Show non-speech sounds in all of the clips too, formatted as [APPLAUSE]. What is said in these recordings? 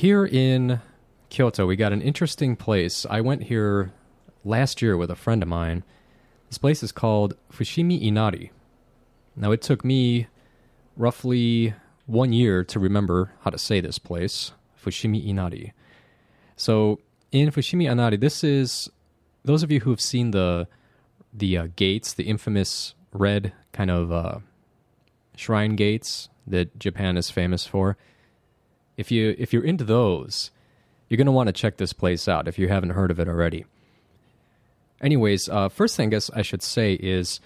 here in Kyoto, we got an interesting place. I went here last year with a friend of mine. This place is called Fushimi Inari. Now, it took me roughly one year to remember how to say this place, Fushimi Inari. So, in Fushimi Inari, this is those of you who have seen the the uh, gates, the infamous red kind of uh, shrine gates that Japan is famous for. If you if you're into those, you're going to want to check this place out if you haven't heard of it already. Anyways, uh, first thing I guess I should say is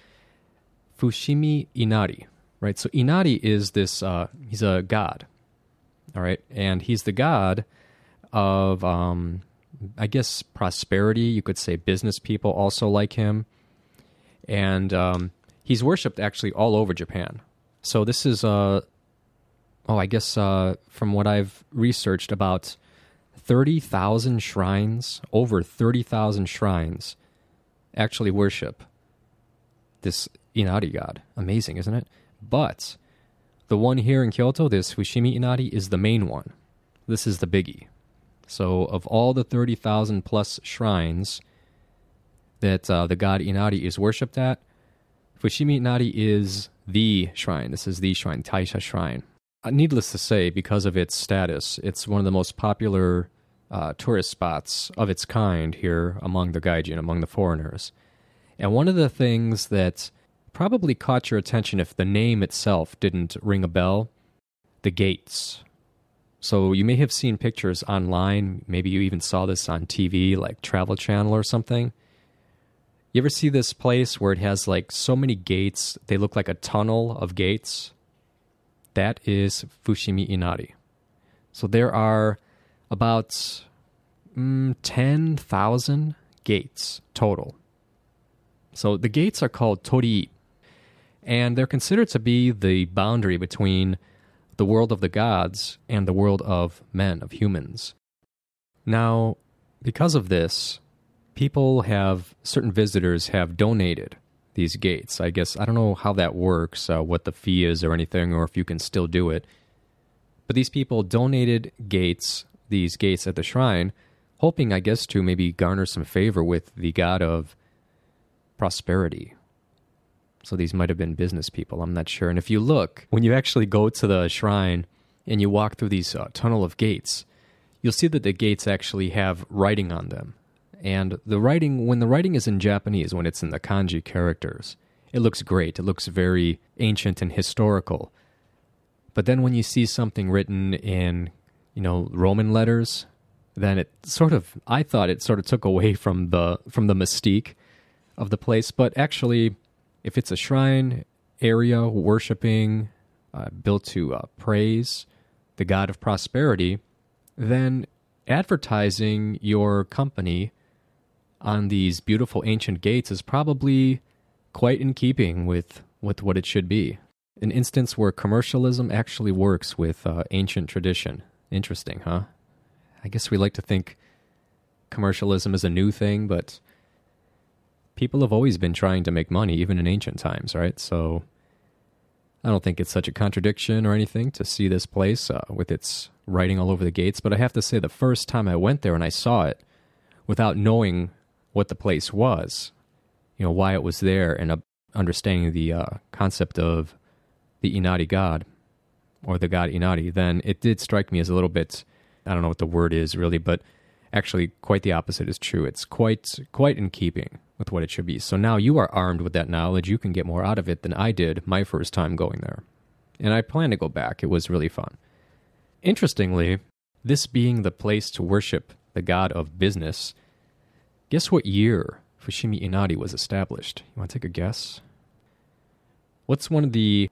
Fushimi Inari, right? So Inari is this, uh, he's a god, all right? And he's the god of, um, I guess, prosperity. You could say business people also like him. And um, he's worshipped actually all over Japan. So this is, uh, oh, I guess uh, from what I've researched, about 30,000 shrines, over 30,000 shrines actually worship this Inari god. Amazing, isn't it? But the one here in Kyoto, this Fushimi Inari, is the main one. This is the biggie. So, of all the 30,000 plus shrines that uh, the god Inari is worshipped at, Fushimi Inari is the shrine. This is the shrine, Taisha Shrine. Uh, needless to say, because of its status, it's one of the most popular uh, tourist spots of its kind here among the gaijin, among the foreigners. And one of the things that probably caught your attention if the name itself didn't ring a bell the gates. So you may have seen pictures online, maybe you even saw this on TV, like Travel Channel or something. You ever see this place where it has like so many gates, they look like a tunnel of gates? That is Fushimi Inari. So there are about mm, 10,000 gates total. So the gates are called torii, and they're considered to be the boundary between the world of the gods and the world of men, of humans. Now, because of this, people have, certain visitors have donated these gates. I guess, I don't know how that works, uh, what the fee is or anything, or if you can still do it. But these people donated gates these gates at the shrine, hoping, I guess, to maybe garner some favor with the god of prosperity. So these might have been business people, I'm not sure. And if you look, when you actually go to the shrine and you walk through these uh, tunnel of gates, you'll see that the gates actually have writing on them. And the writing, when the writing is in Japanese, when it's in the kanji characters, it looks great. It looks very ancient and historical. But then when you see something written in you know Roman letters, then it sort of I thought it sort of took away from the from the mystique of the place. But actually, if it's a shrine area worshiping, uh, built to uh, praise the god of prosperity, then advertising your company on these beautiful ancient gates is probably quite in keeping with, with what it should be. An instance where commercialism actually works with uh, ancient tradition. Interesting, huh? I guess we like to think commercialism is a new thing, but people have always been trying to make money, even in ancient times, right? So I don't think it's such a contradiction or anything to see this place uh, with its writing all over the gates. But I have to say, the first time I went there and I saw it, without knowing what the place was, you know, why it was there, and uh, understanding the uh, concept of the Inari god, or the god Inari, then it did strike me as a little bit, I don't know what the word is really, but actually quite the opposite is true. It's quite quite in keeping with what it should be. So now you are armed with that knowledge. You can get more out of it than I did my first time going there. And I plan to go back. It was really fun. Interestingly, this being the place to worship the god of business, guess what year Fushimi Inari was established? You want to take a guess? What's one of the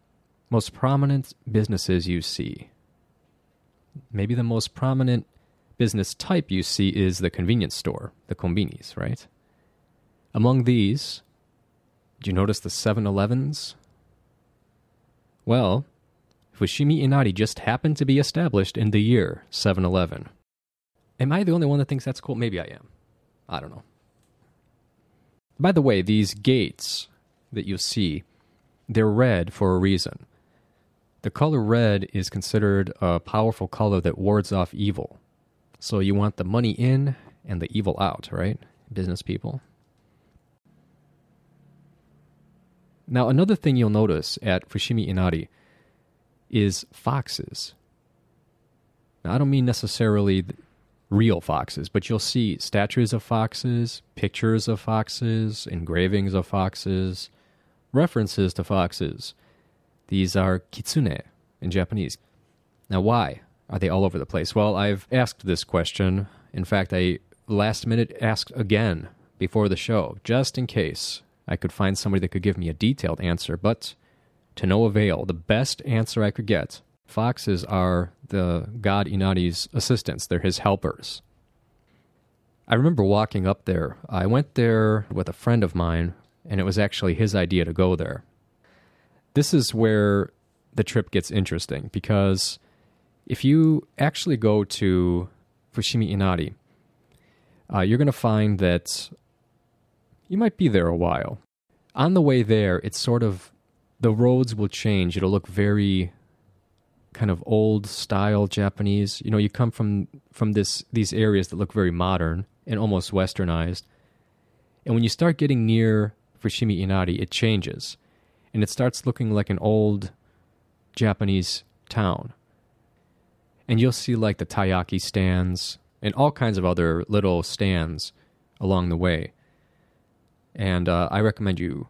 most prominent businesses you see? Maybe the most prominent business type you see is the convenience store, the konbinis, right? Among these, do you notice the 7 Elevens? Well, Fushimi Inari just happened to be established in the year 711. Am I the only one that thinks that's cool? Maybe I am. I don't know. By the way, these gates that you see, they're red for a reason. The color red is considered a powerful color that wards off evil. So you want the money in and the evil out, right? Business people. Now, another thing you'll notice at Fushimi Inari is foxes. Now, I don't mean necessarily real foxes, but you'll see statues of foxes, pictures of foxes, engravings of foxes, references to foxes. These are kitsune in Japanese. Now, why are they all over the place? Well, I've asked this question. In fact, I last minute asked again before the show, just in case I could find somebody that could give me a detailed answer, but to no avail. The best answer I could get foxes are the god Inari's assistants, they're his helpers. I remember walking up there. I went there with a friend of mine, and it was actually his idea to go there. This is where the trip gets interesting because if you actually go to Fushimi Inari, uh, you're going to find that you might be there a while. On the way there, it's sort of the roads will change. It'll look very kind of old style Japanese. You know, you come from from this these areas that look very modern and almost westernized. And when you start getting near Fushimi Inari, it changes. And it starts looking like an old Japanese town. And you'll see like the taiyaki stands and all kinds of other little stands along the way. And uh, I recommend you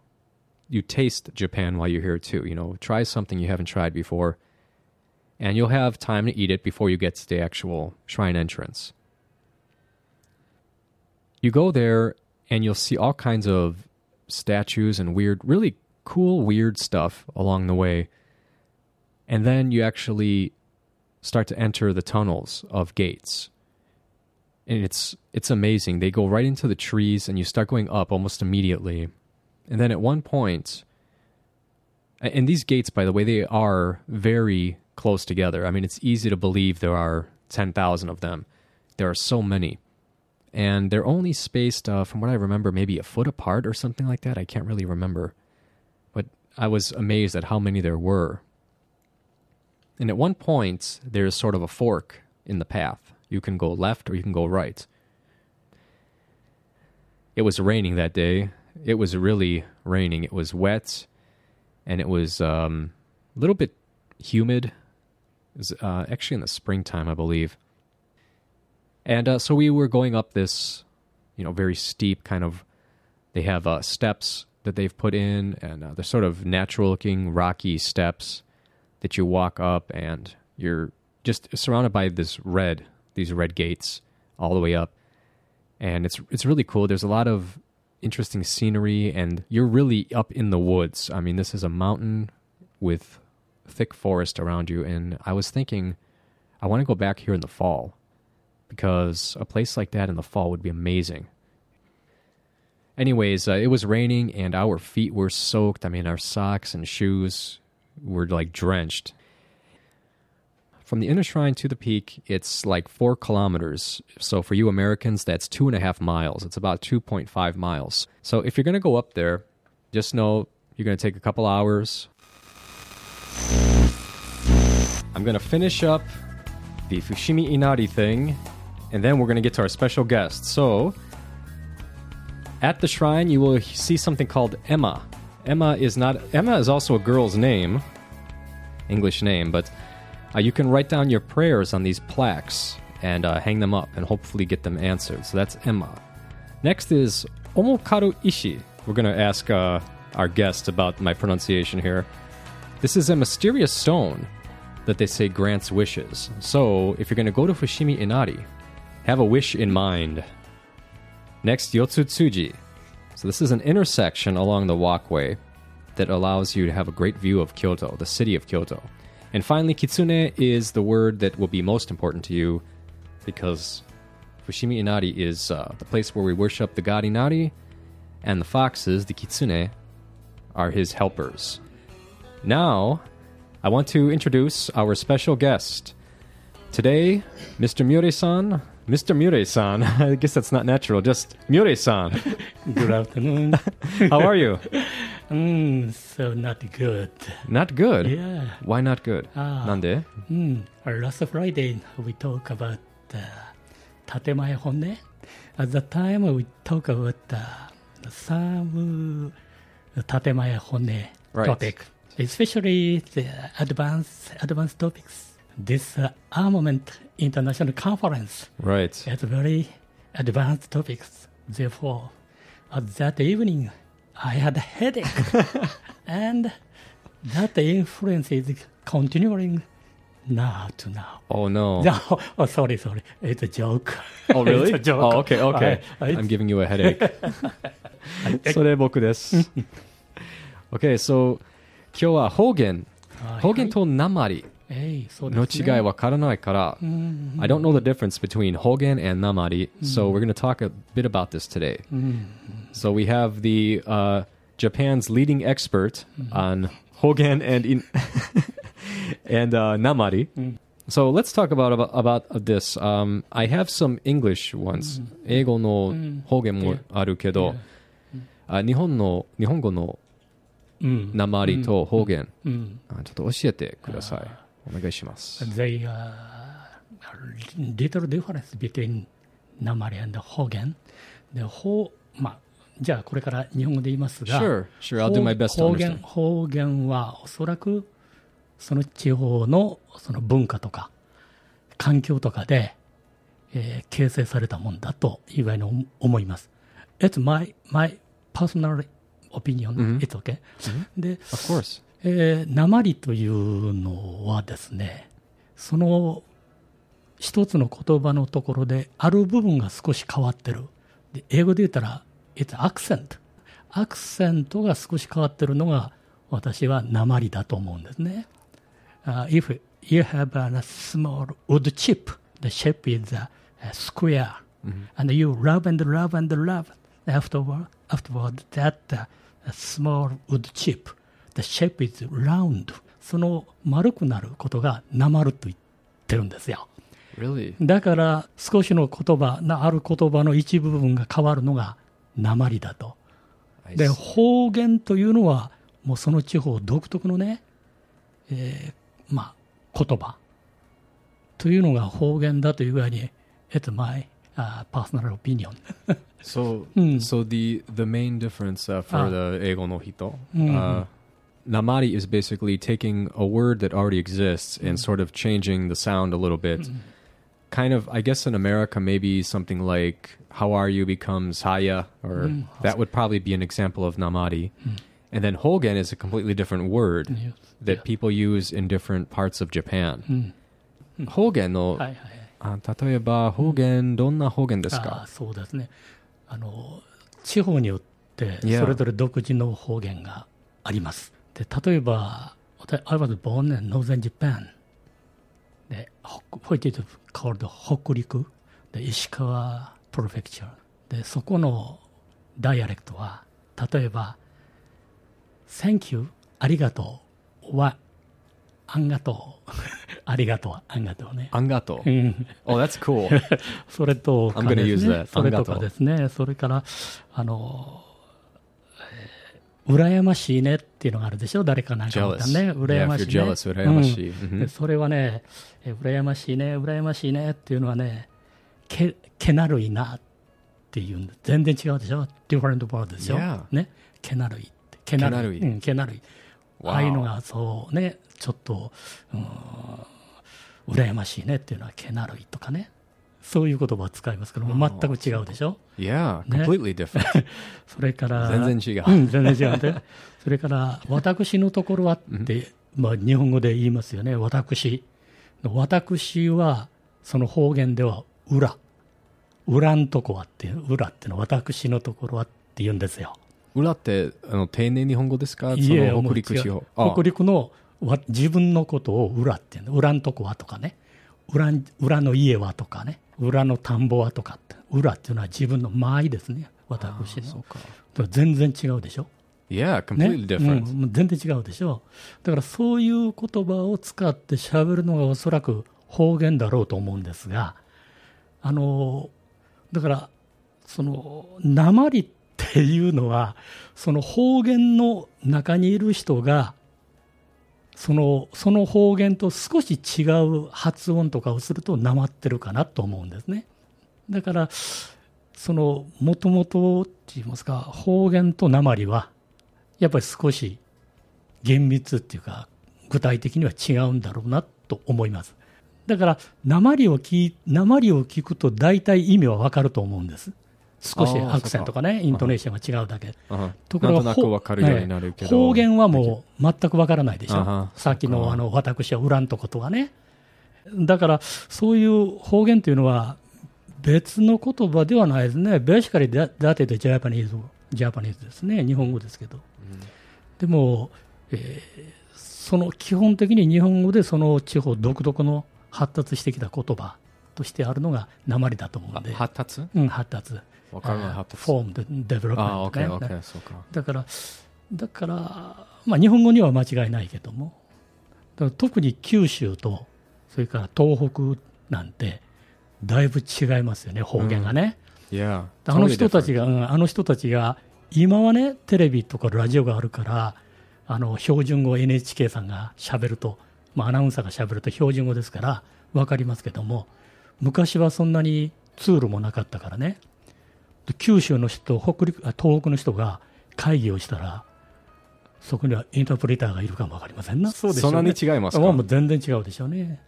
you taste Japan while you're here too. You know, try something you haven't tried before, and you'll have time to eat it before you get to the actual shrine entrance. You go there, and you'll see all kinds of statues and weird, really cool, weird stuff along the way. And then you actually start to enter the tunnels of gates and it's it's amazing. They go right into the trees, and you start going up almost immediately. And then at one point, and these gates, by the way, they are very close together. I mean, it's easy to believe there are ten thousand of them. There are so many, and they're only spaced, uh, from what I remember, maybe a foot apart or something like that. I can't really remember, but I was amazed at how many there were. And at one point, there's sort of a fork in the path you can go left or you can go right. It was raining that day. It was really raining. It was wet and it was um, a little bit humid. Was uh, actually in the springtime, I believe. And uh, so we were going up this, you know, very steep kind of. They have uh, steps that they've put in, and uh, they're sort of natural-looking rocky steps that you walk up, and you're just surrounded by this red these red gates all the way up, and it's it's really cool. There's a lot of interesting scenery, and you're really up in the woods. I mean, this is a mountain with thick forest around you, and I was thinking, I want to go back here in the fall because a place like that in the fall would be amazing. Anyways, uh, it was raining and our feet were soaked. I mean, our socks and shoes were like drenched. From the inner shrine to the peak, it's like four kilometers. So for you Americans, that's two and a half miles. It's about 2.5 miles. So if you're going to go up there, just know you're going to take a couple hours. I'm going to finish up the Fushimi Inari thing, and then we're going to get to our special guest. So, at the shrine, you will see something called Ema. Emma is not Emma is also a girl's name, English name, but uh, you can write down your prayers on these plaques and uh, hang them up and hopefully get them answered. So that's Ema. Next is Omokaru Ishi. We're going to ask uh, our guest about my pronunciation here. This is a mysterious stone that they say grants wishes. So if you're going to go to Fushimi Inari, have a wish in mind. Next, Yotsutsuji. So this is an intersection along the walkway that allows you to have a great view of Kyoto, the city of Kyoto. And finally, kitsune is the word that will be most important to you because Fushimi Inari is uh, the place where we worship the god Inari, and the foxes, the kitsune, are his helpers. Now, I want to introduce our special guest. Today, Mr. Murray-san, Mr. Murray-san, [LAUGHS] I guess that's not natural, just Murray-san. [LAUGHS] good afternoon. [LAUGHS] How are you? Mm, so not good. Not good? Yeah. Why not good? Ah, Nande? Mm, last Friday, we talk about uh, Tatemae Honne. At that time, we talk about uh, some Tatemae Honne right. topic especially the advanced advanced topics. This uh, armament international conference Right. has very advanced topics. Therefore, at that evening, I had a headache, [LAUGHS] and that influence is continuing now to now. Oh no. No, [LAUGHS] oh, sorry, sorry. It's a joke. Oh really? [LAUGHS] It's a joke. Oh okay, okay. I- I- I'm giving you a headache. それ僕です。okay, so 今日は方言、はい方言と鉛えい、そうでのすね。違いわからないから、うん I don't know the difference between 方言 and 鉛、so we're going to talk a bit about this today. うん、 So we have the uh, Japan's leading expert on Hogen and [LAUGHS] in and uh, Namari. So let's talk about about, about this. Um, I have some English ones. 英語の方言もあるけど、あ日本の日本語の うん。鉛と方言、うん。あちょっと教えてください。お願いします。They are little difference between 鉛 and 方言。で、方、まあ、じゃあこれから日本語で言いますが、Sure, sure. 方言.方言はおそらくその地方のその文化とか環境とかで、えー形成されたもんだというふうに思います。It's my, my personal opinion.、It's okay. で、Of course. えー、鉛というのはですね、その一つの言葉のところである部分が少し変わってる。で英語で言ったら、it's accent。アクセントが少し変わってるのが私は鉛だと思うんですね。Uh, if you have a small wood chip, the shape is a, square, and you rub and rub and rub afterward, afterward that uh, small wood chip, the shape is round. その丸くなることがなまると言ってるんですよ。Really? だから少しの言葉、なある言葉の一部分が変わるのが鉛だと。で.方言というのはもうその地方独特のね、えーまあ言葉というのが方言だという具合に It's my、personal opinion. [LAUGHS] so, so the the main difference uh, for the ego no hito. Uh, namari is basically taking a word that already exists and sort of changing the sound a little bit. Kind of, I guess in America, maybe something like "How are you?" becomes "Haya," or that would probably be an example of namari. And then "hogen" is a completely different word yes. that people use in different parts of Japan. "Hogen," though. あ例えば方言どんな方言ですあかーそうですね。あの地方によって.それぞれ独自の方言があります。で例えば私 I was born in northern Japan でほ which is called 北陸。で石川プロフェクチャーでそこのダイアレクトは例えば Thank you ありがとうはあんがとうありがとうあんがとうねアンガトう。ん Oh, that's cool. [LAUGHS] それとか.ね。それとかですね。それから、あの、えー羨ましいねっていうのがあるでしょ？誰かなんかが.ね。羨 Yeah, ましいね。羨ましい。うんそれはね、え羨ましいね、羨ましいねっていうのはね、け、けなるいなっていうんで全然違うでしょ ?different word でしょ？Yeah. ね？けなるいって。けなるい。けなるいうん、けなるい。Wow. ああいうのがそうね、ちょっと、うん、羨ましいねっていうのはけなるいとかね。そういう言葉を使いますけども、全く違うでしょ？Yeah, ね completely different. [LAUGHS] それから、全然違ううん、全然違うね。それから、私のところはって、まあ、日本語で言いますよね。私。私は、その方言では、裏。裏んとこはっていう、裏っていうのは私のところはって言うんですよ。裏ってあの丁寧日本語ですか？その北陸地方。う北陸のわ自分のことを裏っていうの。裏んとこはとかね。裏ん裏の家はとかね。裏の田んぼはとかって。裏っていうのは自分の間合いですね。私の。全然違うでしょ？Yeah, ね？completely different. うん全然違うでしょ？だからそういう言葉を使って喋るのがおそらく方言だろうと思うんですがあのだからその鉛っていうのはその方言の中にいる人がそのその方言と少し違う発音とかをするとなまってるかなと思うんですね。だから、その、もともとって言いますか、方言と鉛は、やっぱり少し厳密っていうか、具体的には違うんだろうなと思います。だから、鉛を聞、鉛を聞くと大体意味はわかると思うんです。少しアクセントかね、イントネーションが違うだけ。ところが方言はもう全くわからないでしょ。さっきのあの、私は恨んとことはね。だから、そういう方言というのは別の言葉ではないですね。ベーシカリだだってジャパニーズ、ジャパニーズですね。日本語ですけど。でも、えーその基本的に日本語でその地方独特の発達してきた言葉としてあるのが鉛だと思うんで。あ発達？うん、発達。フォームでデベロップメント、ね。だから、だから、まあ、日本語には間違いないけども、特に九州と、それから東北なんて、だいぶ違いますよね、方言がね。Yeah. あの人たち totally が、うんあの人たちが、今はね、テレビとかラジオがあるから、あの標準語 NHK さんがしゃべると、まあ、アナウンサーがしゃべると標準語ですから、分かりますけども、昔はそんなにツールもなかったからね、で九州の人、北陸あ東北の人が会議をしたら、そこにはインタープリターがいるかも分かりませんな。そうでしねそんなに違いますか？あもう全然違うでしょうね。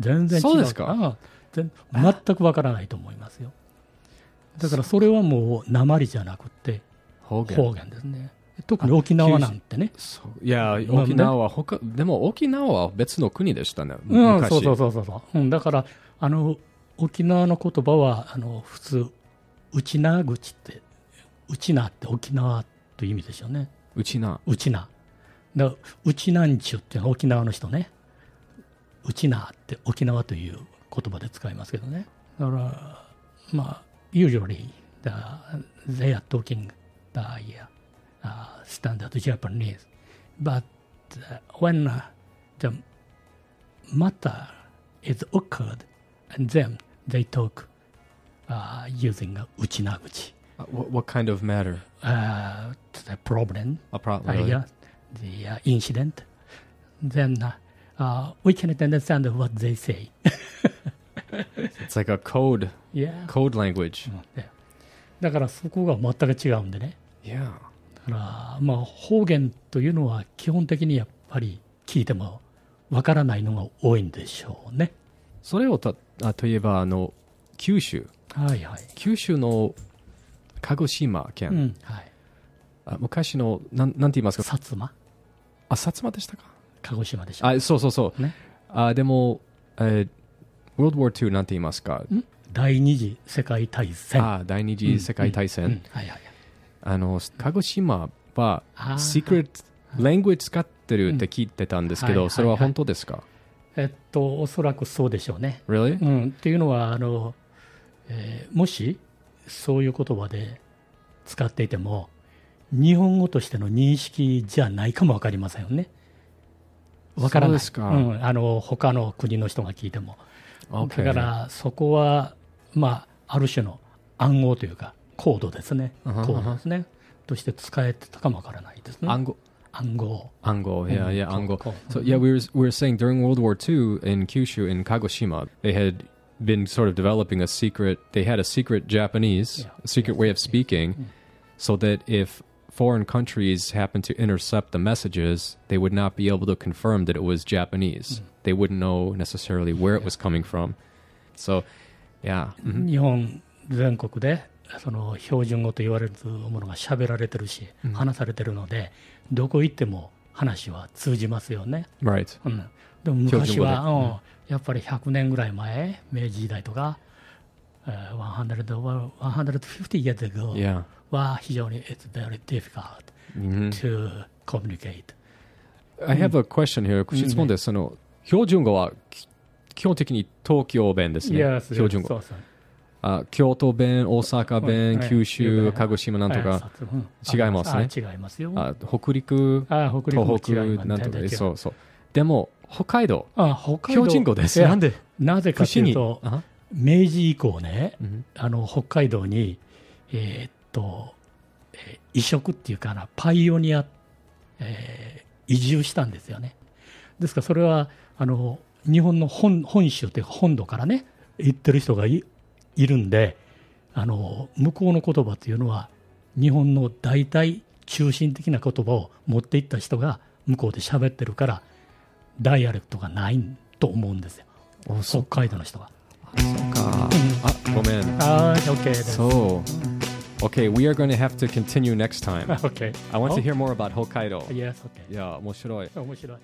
全然違う。そうですか？全全くわからないと思いますよ。だからそれはもう鉛じゃなくて方言。方言ですね。特に沖縄なんてね。そういや、まあ沖縄は他、でも沖縄は別の国でしたね。うん、昔そうそうそうそうそう、うん。だから、あの、沖縄の言葉は、あの、普通、内縄口って、内縄って沖縄という意味でしょうね。うちな。内縄。だから内南中っていうのは沖縄の人ね。内縄って沖縄という言葉で使いますけどね。だから、まあ、usually, the, they are talking the uh, standard Japanese. But uh, when uh, the matter is occurred, and then they talk uh, using 内縄口。Uh, What, what kind of matter? Uh, the problem A problem. uh, really? yeah, the uh, incident, then uh, uh, we cannot understand what they say. It's like a code, yeah. code language. だからそこが全く違うんでね。Yeah. だから、まあ、方言というのは基本的にやっぱり聞いてもわからないのが多いんでしょうね。それをたあといえばあの九州はいはい。九州の鹿児島県、うん、はい。あ昔のなんなんて言いますか？薩摩？あ薩摩でしたか？鹿児島でしょ。あそうそうそう、ね。あでも、えー World War II なんて言いますか、ん？第二次世界大戦。あ第二次世界大戦、うん。うん。はいはいはい。あの鹿児島はあー。Secret Language 使ってるって聞いてたんですけど、うんはい。それは本当ですか、えっと、おそらくそうでしょうね。Really? うん、っていうのはあの、えーもしそういう言葉で使っていても日本語としての認識じゃないかも分かりませんよね。分からないですかうん、あの他の国の人が聞いても。Okay. だからそこは、まあ、ある種の暗号というかコードですね。コードですね。として使えてたかも分からないですね。暗号暗号。暗号 yeah yeah うん暗号こう so yeah we were we were saying during World War II in Kyushu in Kagoshima they had been sort of developing a secret they had a secret Japanese Yeah. a secret way of speaking so that if foreign countries happened to intercept the messages they would not be able to confirm that it was Japanese they wouldn't know necessarily where it was coming from so yeah mhm. 日本全国でその標準語と言われるものが喋られてるし、話されてるのでどこ行っても 話は通じますよね、right うん、でも昔は、うんやっぱり100年ぐらい前明治時代とか、えー100 150 years ago yeah は非常に it's very difficult mhm. to communicate I have a question here. 質問です。その標準語はき基本的に東京弁ですね。Yes, 標準語。そうそうあ京都弁、大阪弁、はい九州、はい鹿児島なんとはいか、違いますね。あ違いますよ。あ北陸、東北なんとかそうそう。でも北海道、あ北標準語です。なんで？なぜかというと、あ？明治以降ね、うん。あの北海道に、えーっと、えー移植っていうかな、パイオニア、えー移住したんですよね。ですから、それはあの日本の本本州というか本土からね、行ってる人がいいるんであの向こうの言葉というのは日本の大体中心的な言葉を持っていった人が向こうで喋ってるからダイアレクトがないと思うんですよ北海道の人は。っかあごめんああ OK です。そう Okay, we are going to have to continue next time. [LAUGHS] OK。I want to hear more about Hokkaido. Yes, OK。いや、面白い。面白い。